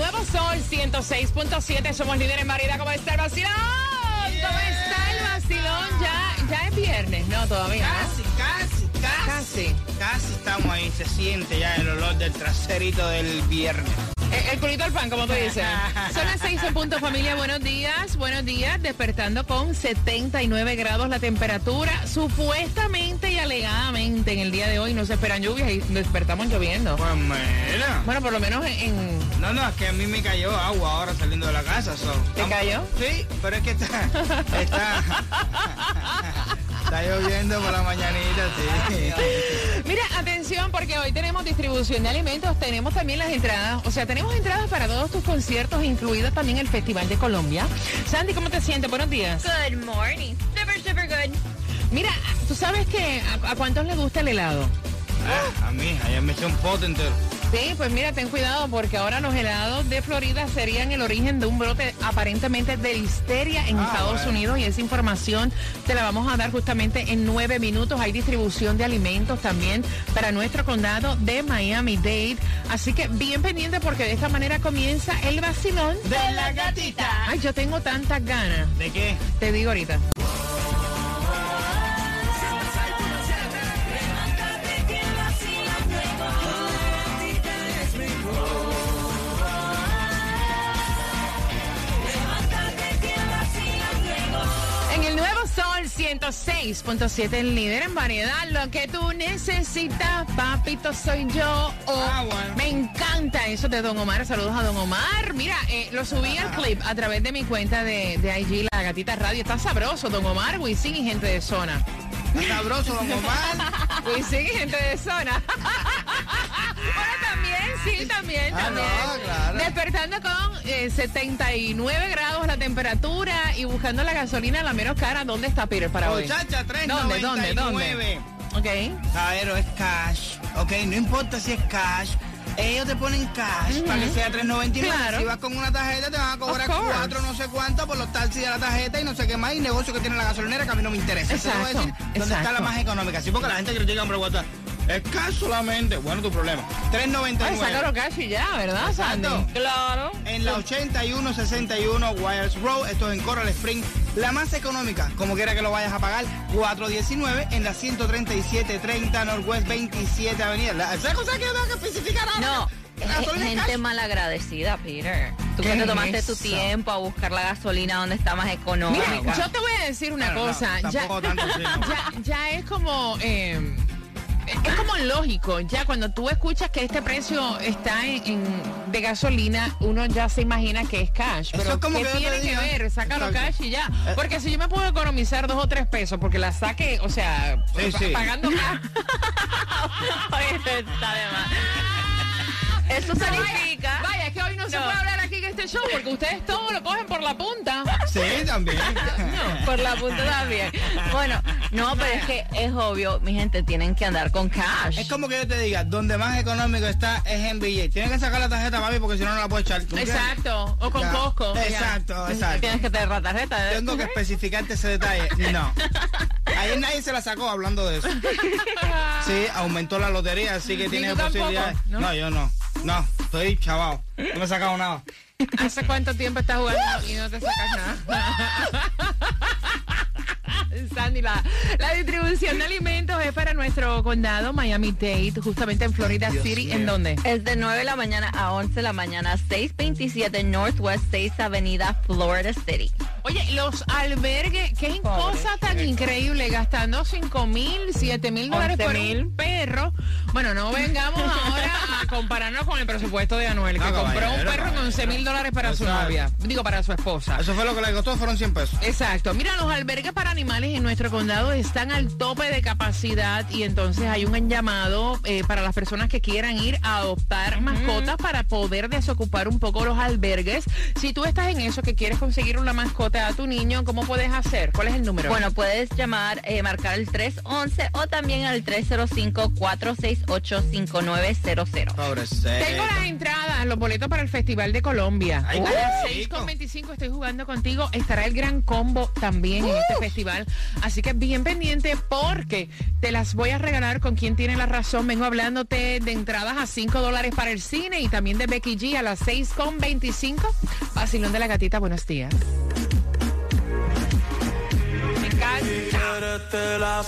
Nuevo sol 106.7 somos líderes en variedad. ¿Cómo está el vacilón? ¿Cómo está el vacilón? Ya, ya es viernes. No, todavía. ¿no? Casi, casi, casi. Casi. Casi estamos ahí, se siente ya el olor del traserito del viernes. El, el culito al pan, como tú dices. Son las seis en punto, familia. Buenos días, buenos días. Despertando con 79 grados la temperatura. Supuestamente y alegadamente en el día de hoy no se esperan lluvias y despertamos lloviendo. Pues mira. Bueno, por lo menos en... en- No, no, es que a mí me cayó agua ahora saliendo de la casa. so. ¿Te cayó? Sí, pero es que está... Está, está lloviendo por la mañanita, sí. Mira, atención porque hoy tenemos distribución de alimentos, tenemos también las entradas, o sea, tenemos entradas para todos tus conciertos, incluido también el Festival de Colombia. Sandy, ¿cómo te sientes? Buenos días. Good morning. Super, super good. Mira, tú sabes que a, a cuántos les gusta el helado. Ah, a mí, ayer me eché un pote entero. Sí, pues mira, ten cuidado porque ahora los helados de Florida serían el origen de un brote aparentemente de listeria en Ah, Estados bueno. Unidos y esa información te la vamos a dar justamente en nueve minutos. Hay distribución de alimentos también para nuestro condado de Miami-Dade. Así que bien pendiente porque de esta manera comienza el vacilón. De la gatita. Ay, yo tengo tantas ganas. ¿De qué? Te digo ahorita. 106.7, el líder en variedad, lo que tú necesitas, papito, soy yo. Oh, Ah, bueno. Me encanta eso de Don Omar. Saludos a Don Omar. Mira, eh, lo subí al clip a través de mi cuenta de, de IG, La Gatita Radio. Está sabroso, Don Omar, Wisin y gente de zona. Está sabroso, don Omar. Wisin y gente de zona. también, sí, también, Ah, también. no, claro. Despertando con eh, 79 grados la temperatura y buscando la gasolina la menos cara. ¿Dónde está Peter para hoy? Muchacha, ¿Dónde, dónde, 3.99. dónde? Ok. Caballero, es cash. Ok, no importa si es cash. Ellos te ponen cash para que sea 3.99. Claro. Si vas con una tarjeta te van a cobrar. 4 no sé cuánto por los taxis de la tarjeta y no sé qué más. Y negocio que tiene la gasolinera que a mí no me interesa. Te voy a Exacto, decir dónde está la más económica. Sí, porque la gente critica, hombre, WhatsApp. Es cash solamente. Bueno, tu problema. Ay, 3.99. sácalo cash y ya, ¿verdad, Sandy? Claro. En la 8161 Wires Road, esto es en Coral Spring, la más económica, como quiera que lo vayas a pagar, 419 en la 13730 Northwest 27 Avenida. La- ¿Esa cosa que yo tengo que especificar ahora? No, La es gasolina es gente cash. malagradecida, Peter. Tú ¿Qué que te es tomaste tu tiempo a buscar la gasolina donde está más económica. Mira, yo te voy a decir una Bueno, no, cosa. ya, tampoco tanto, sí, no. ya, ya es como... eh, es como lógico, ya cuando tú escuchas que este precio está en, en- de gasolina, uno ya se imagina que es cash. Eso Pero es como ¿qué que tiene que ver? Sácalo Exacto. cash y ya. Eh. Porque si yo me puedo economizar dos o tres pesos porque la saque, o sea, Sí, sí. pagando cash. Oye, está de más. Eso significa... Vaya, es que hoy no, se No. puede hablar este show porque ustedes todo lo cogen por la punta. Sí, también. Por la punta también. Bueno, no, pero es que es obvio, mi gente, tienen que andar con cash. Es como que yo te diga, donde más económico está es en billete. Tienes que sacar la tarjeta, papi, porque si no, no la puedes echar. Exacto. O con Ya. Costco. ya. Exacto, exacto. Tienes que tener la tarjeta. ¿eh? Tengo que especificarte ese detalle. No. Ayer nadie se la sacó hablando de eso. Sí, aumentó la lotería, así que tiene posibilidades. ¿no? ¿no? yo no. No, estoy chavado. No me he sacado nada. ¿Hace cuánto tiempo estás jugando y no te sacas nada? Sandy, la, la distribución de alimentos es para nuestro condado Miami-Dade, justamente en Florida Dios City. ¿En dónde? Es de 9 de la mañana a 11 de la mañana, 627 Northwest 6 Avenida, Florida City. Oye, los albergues, qué cosa tan increíble, gastando 5 mil, 7 mil dólares por 11,000. un perro. Bueno, no vengamos ahora a compararnos con el presupuesto de Anuel, que No, compró un perro con 11 mil dólares para su novia. Digo, para su esposa. Eso fue lo que le costó, fueron 100 pesos. Exacto. Mira, los albergues para animales en nuestro condado están al tope de capacidad y entonces hay un llamado eh, para las personas que quieran ir a adoptar mascotas para poder desocupar un poco los albergues. Si tú estás en eso, que quieres conseguir una mascota a tu niño, ¿cómo puedes hacer? ¿Cuál es el número? Bueno, puedes llamar, eh, marcar el 311 o también al 305-468-5900. Pobrecito. Tengo las entradas, los boletos para el Festival de Colombia. Ay, a las rico. 6.25 estoy jugando contigo. Estará el gran combo también en este festival. Así que bien pendiente porque te las voy a regalar con quien tiene la razón. Vengo hablándote de entradas a 5 dólares para el cine y también de Becky G a las 6.25. Vacilón de la gatita, buenos días. Encanta.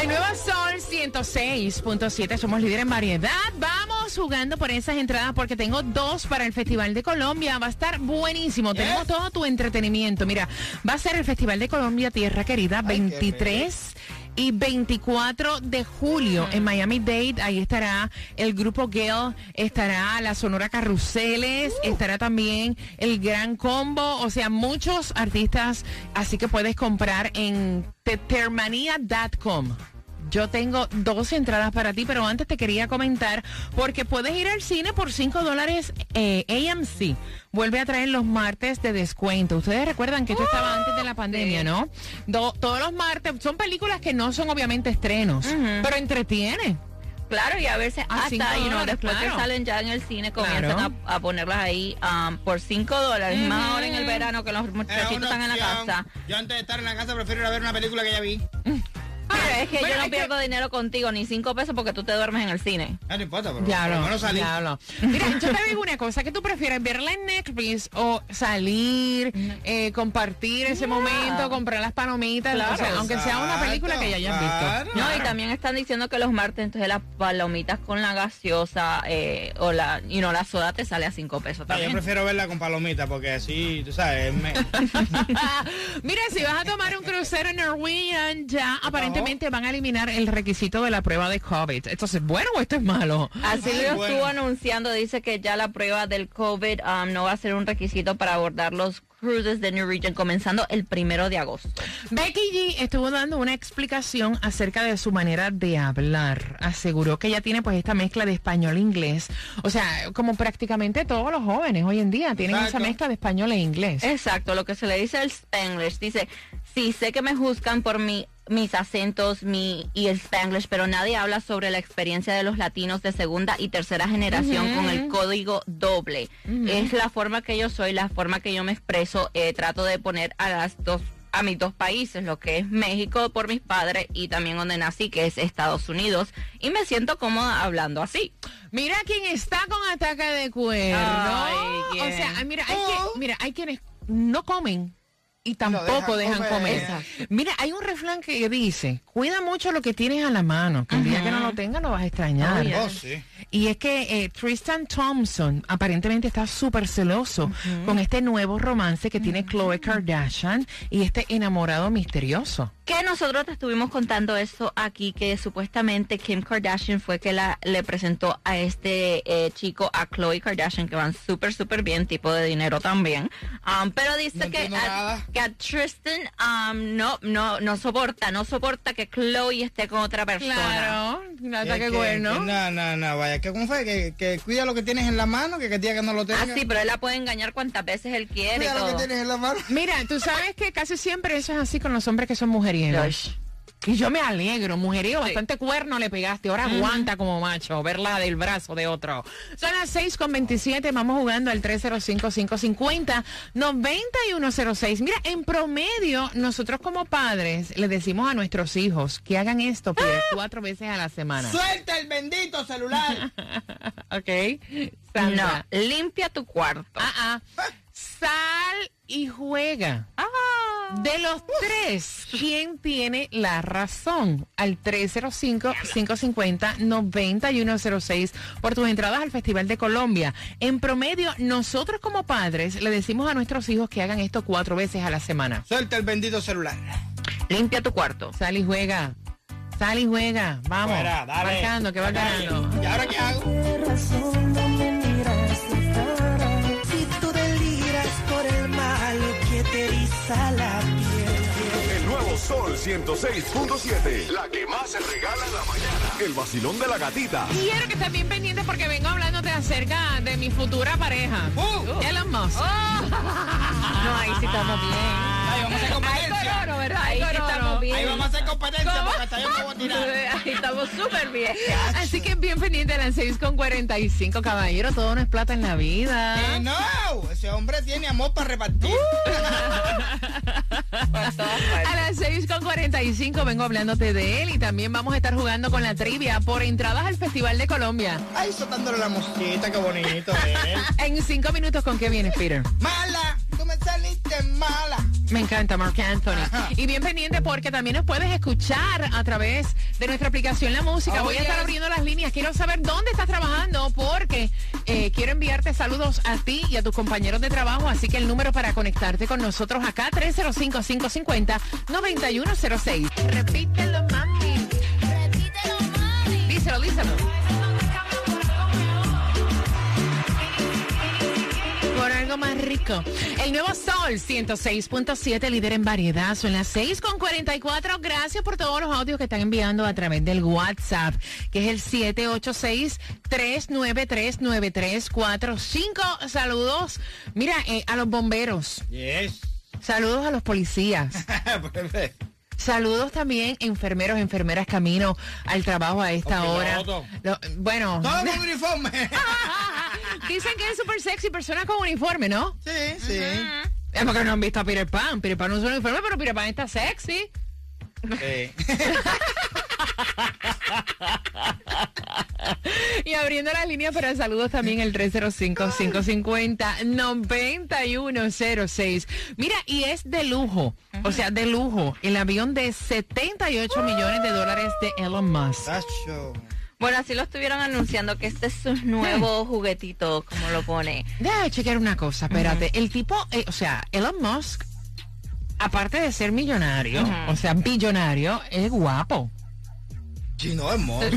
El nuevo Sol 106.7, somos líder en variedad. Vamos jugando por esas entradas porque tengo dos para el Festival de Colombia. Va a estar buenísimo. Tenemos todo tu entretenimiento. Mira, va a ser el Festival de Colombia Tierra Querida Ay, qué 23 y 24 de julio en Miami Dade. Ahí estará el grupo Gale, estará la Sonora Carruseles, estará también el Gran Combo, o sea, muchos artistas. Así que puedes comprar en tetermania.com. Yo tengo dos entradas para ti, pero antes te quería comentar, porque puedes ir al cine por 5 dólares eh, AMC. Vuelve a traer los martes de descuento. Ustedes recuerdan que esto estaba antes de la pandemia, ¿no? Do- todos los martes son películas que no son obviamente estrenos, pero entretienen. Claro, y a veces A hasta, know, dólares, después claro. que salen ya en el cine, comienzan Claro. a, a ponerlas ahí um, por 5 dólares. Más ahora en el verano que los muchachitos están en la casa. Yo antes de estar en la casa prefiero ir a ver una película que ya vi. Es que Bueno, yo no que- pierdo dinero contigo, ni 5 pesos porque tú te duermes en el cine. Ah, no importa, pero por lo Diablo, menos salí. Mira, yo te digo una cosa, ¿qué tú prefieres? ¿Verla en Netflix o salir, eh, compartir ese momento, comprar las palomitas? O sea, aunque sea una película que ya hayas Claro. visto. No, y también están diciendo que los martes, entonces las palomitas con la gaseosa eh, o la, y no la soda te sale a 5 pesos No, yo también. prefiero verla con palomita porque así, tú sabes, me- Mira, si vas a tomar un crucero en Norwegian, ya aparentemente van a eliminar el requisito de la prueba de COVID. Entonces, ¿bueno o esto es malo? Así Ay, lo bueno. estuvo anunciando, dice que ya la prueba del COVID um, no va a ser un requisito para abordar los cruises de New Region comenzando el primero de agosto. Becky G estuvo dando una explicación acerca de su manera de hablar. Aseguró que ella tiene pues esta mezcla de español e inglés. O sea, como prácticamente todos los jóvenes hoy en día tienen Exacto. esa mezcla de español e inglés. Exacto, lo que se le dice el Spanglish. Dice, sí, sé que me juzgan por mi, mis acentos mi, y el Spanglish, pero nadie habla sobre la experiencia de los latinos de segunda y tercera generación con el código doble. Es la forma que yo soy, la forma que yo me expreso. eh, trato de poner a las dos a mis dos países, lo que es México por mis padres y también donde nací, que es Estados Unidos, y me siento cómoda hablando así. Mira quién está con ataque de cuerno. O sea, mira, hay, Oh. que- mira, hay quienes no comen y tampoco dejan dejan comer. comer. Mira, hay un refrán que dice, cuida mucho lo que tienes a la mano, que el día que no lo tengas lo vas a extrañar. Oh, sí. Y es que eh, Tristan Thompson aparentemente está súper celoso con este nuevo romance que tiene Khloe Kardashian y este enamorado misterioso. Que nosotros te estuvimos contando eso aquí, que supuestamente Kim Kardashian fue que la, le presentó a este eh, chico, a Khloe Kardashian, que van súper, súper bien, tipo de dinero también. Um, pero dice No que, nada. que a Tristan um, no, no, no soporta, no soporta que Khloe esté con otra persona. un Que- que- que No, no, no, vaya. que ¿Cómo fue? Que, que cuida lo que tienes en la mano, que el día que no lo tengas. Ah, sí, pero él la puede engañar cuantas veces él quiere y Cuida lo que tienes en la mano. Mira, tú sabes que casi siempre eso es así con los hombres que son mujeriegos. Y yo me alegro, mujeriego, bastante cuerno le pegaste. Ahora aguanta como macho, verla del brazo de otro. Son las 6 con 27, vamos jugando al 305-550-9106. Mira, en promedio, nosotros como padres le decimos a nuestros hijos que hagan esto Pierre, cuatro veces a la semana. Suelta el bendito celular. ¿Ok? No, Sandra. limpia tu cuarto. Ah, ah. sal y juega. Ah. De los tres, ¿quién tiene la razón? Al 305-550-9106 por tus entradas al Festival de Colombia. En promedio, nosotros como padres le decimos a nuestros hijos que hagan esto cuatro veces a la semana. Suelta el bendito celular. Limpia tu cuarto. Sal y juega. Sal y juega. Vamos. Fuera, dale. Marcando, que va ganando. ¿Y ahora qué hago? Eriza la piel. El nuevo Sol 106.7. La que más se regala en la mañana. El vacilón de la gatita. Quiero que estén bien pendientes porque vengo hablándote acerca de mi futura pareja. Uh. Elon Musk. No, ahí sí estamos bien. Ahí vamos a hacer competencia. Ahí corono. estamos bien. Ahí vamos a hacer competencia ¿Cómo? porque hasta yo me voy a tirar. Ahí estamos súper bien. Así que bien pendiente a las 6 con 45, caballero. Todo no es plata en la vida. Eh, no, ese hombre tiene amor para repartir. A las 6 con 45 vengo hablándote de él y también vamos a estar jugando con la trivia por entradas al Festival de Colombia. Ay, soltándole la mosquita, qué bonito él. En cinco minutos, ¿con qué vienes, Peter? Mala, tú me saliste mala. Me encanta, Mark Anthony. Ajá. Y bien pendiente porque también nos puedes escuchar a través de nuestra aplicación La Música. Oh, Voy a estar abriendo las líneas. Quiero saber dónde estás trabajando porque eh, quiero enviarte saludos a ti y a tus compañeros de trabajo. Así que el número para conectarte con nosotros acá, 305-550-9106. Repítelo, mami. Díselo, díselo. Algo más rico. El nuevo Sol 106.7, líder en variedad. Son las 6 con 44. Gracias por todos los audios que están enviando a través del WhatsApp, que es el 786-393-9345. Saludos, mira, eh, a los bomberos. Yes. Saludos a los policías. Saludos también enfermeros, enfermeras camino al trabajo a esta hora. Lo- bueno, Todo uniforme. Dicen que es súper sexy personas con uniforme, ¿no? Sí, sí. Es porque no han visto a Peter Pan. Peter Pan no es un uniforme, pero Peter Pan está sexy. Sí. Y abriendo las líneas para saludos también el 305-550-9106. Mira, y es de lujo, o sea, de lujo, el avión de 78 millones de dólares de Elon Musk. Bueno, así lo estuvieron anunciando que este es su nuevo juguetito, como lo pone. Déjame chequear una cosa, espérate. El tipo, eh, o sea, Elon Musk, aparte de ser millonario, o sea, billonario, es guapo. Sí, no, hermoso.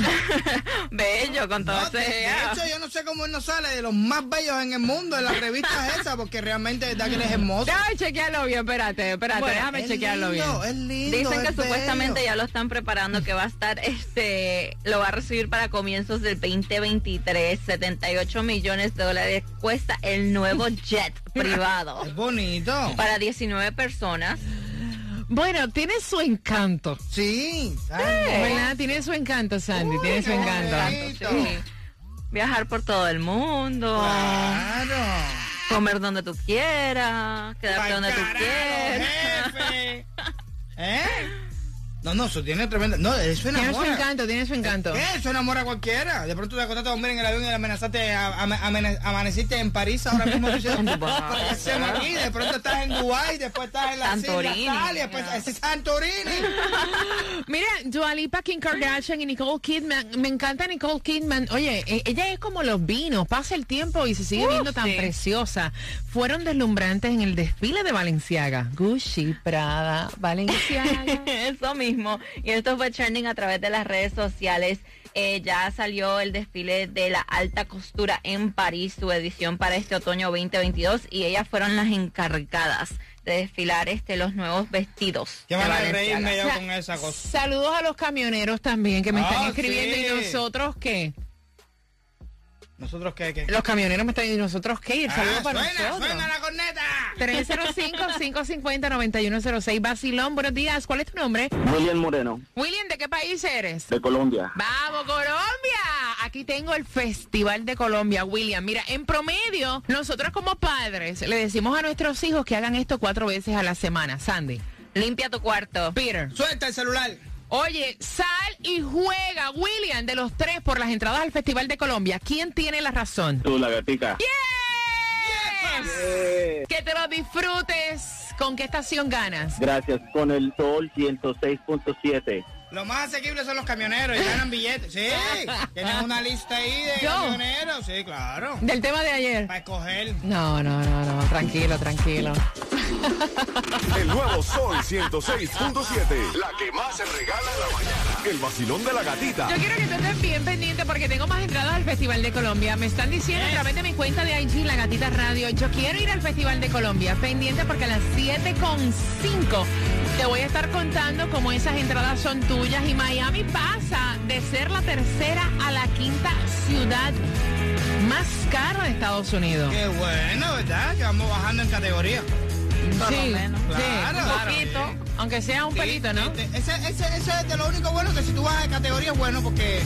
Bello, con todo No, ese... de hecho, yo no sé cómo él no sale de los más bellos en el mundo en las revistas esas, porque realmente es verdad que él es hermoso. Déjame chequearlo bien, espérate, espérate, Bueno, déjame es chequearlo lindo, bien. Es lindo, Dicen que es bello. supuestamente ya lo están preparando, que va a estar, este, lo va a recibir para comienzos del 2023, 78 millones de dólares cuesta el nuevo jet privado Es bonito. para 19 personas. Bueno, tiene su encanto. Sí. ¿Verdad? Tiene su encanto, Sandy, tiene su encanto. Sí. Viajar por todo el mundo, Claro. comer donde tú quieras, quedarte donde tú quieras. jefe. No, no, eso tiene tremenda. No, eso Tiene su enamora. encanto, tiene su encanto. ¿Qué? Eso enamora a cualquiera. De pronto te acostaste a dormir en el avión y amenazaste, a, a- amane- amaneciste en París ahora mismo. Tú dices, ¿qué hacemos aquí? De pronto estás en Dubái, después estás en la Santorini. Después es Santorini. Mira, Dua Lipa, Kim Kardashian y Nicole Kidman. Me encanta Nicole Kidman. Oye, e- ella es como los vinos. Pasa el tiempo y se sigue viendo tan sí. preciosa. Fueron deslumbrantes en el desfile de Valenciaga. Gucci, Prada, Valenciaga. Eso mismo. Y esto fue trending a través de las redes sociales. Eh, ya salió el desfile de la alta costura en París, su edición para este otoño 2022, y ellas fueron las encargadas de desfilar este los nuevos vestidos. Qué de van a reírme yo O sea, con esa cosa. Saludos a los camioneros también que me están Ah, escribiendo. sí. ¿Y nosotros qué? ¿Nosotros qué? qué? Los camioneros me están diciendo, ¿y nosotros qué? El saludo Ah, para suena, nosotros. suena la corneta. 305-550-9106. Basilón, buenos días. ¿Cuál es tu nombre? William Moreno, William, ¿de qué país eres? de Colombia. ¡Vamos, Colombia! Aquí tengo el Festival de Colombia, William. Mira, en promedio, nosotros como padres le decimos a nuestros hijos que hagan esto cuatro veces a la semana. Sandy. Limpia tu cuarto. Peter. Suelta el celular. Oye, sal y juega, William, de los tres por las entradas al Festival de Colombia. ¿Quién tiene la razón? Tú, la gatica. ¡Yeah! Que te lo disfrutes. ¿Con qué estación ganas? Gracias. Con el Sol 106.7. Lo más asequible son los camioneros y ganan billetes. Sí, tienen una lista ahí de ¿Yo? camioneros. Sí, claro. Del tema de ayer. Para escoger. No, no, no, no. Tranquilo, tranquilo. El nuevo Sol 106.7. La que más se regala en la mañana. El vacilón de la gatita. Yo quiero que tú estés bien pendiente porque tengo más entradas al Festival de Colombia. Me están diciendo a través de mi cuenta de IG, La Gatita Radio, yo quiero ir al Festival de Colombia. Pendiente porque a las 7.5 te voy a estar contando cómo esas entradas son tuyas. Y Miami pasa de ser la tercera a la quinta ciudad más cara de Estados Unidos. Qué bueno, ¿verdad? Que vamos bajando en categoría. Por lo menos. sí, Claro, un poquito, aunque sea un Sí, pelito, ¿no? este, Ese, ese, ese es de lo único bueno que si tú vas de categoría es bueno porque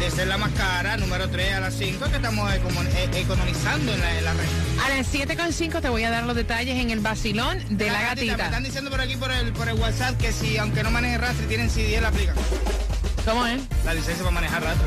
de ser la más cara, número 3 a las 5, que estamos eh, economizando en la, en la red. A las 7.5 te voy a dar los detalles en el vacilón de la Me gatita. están diciendo por aquí por el, por el WhatsApp que si, aunque no maneje rastre, tienen CD, la aplica. ¿Cómo es? La licencia para manejar rastre.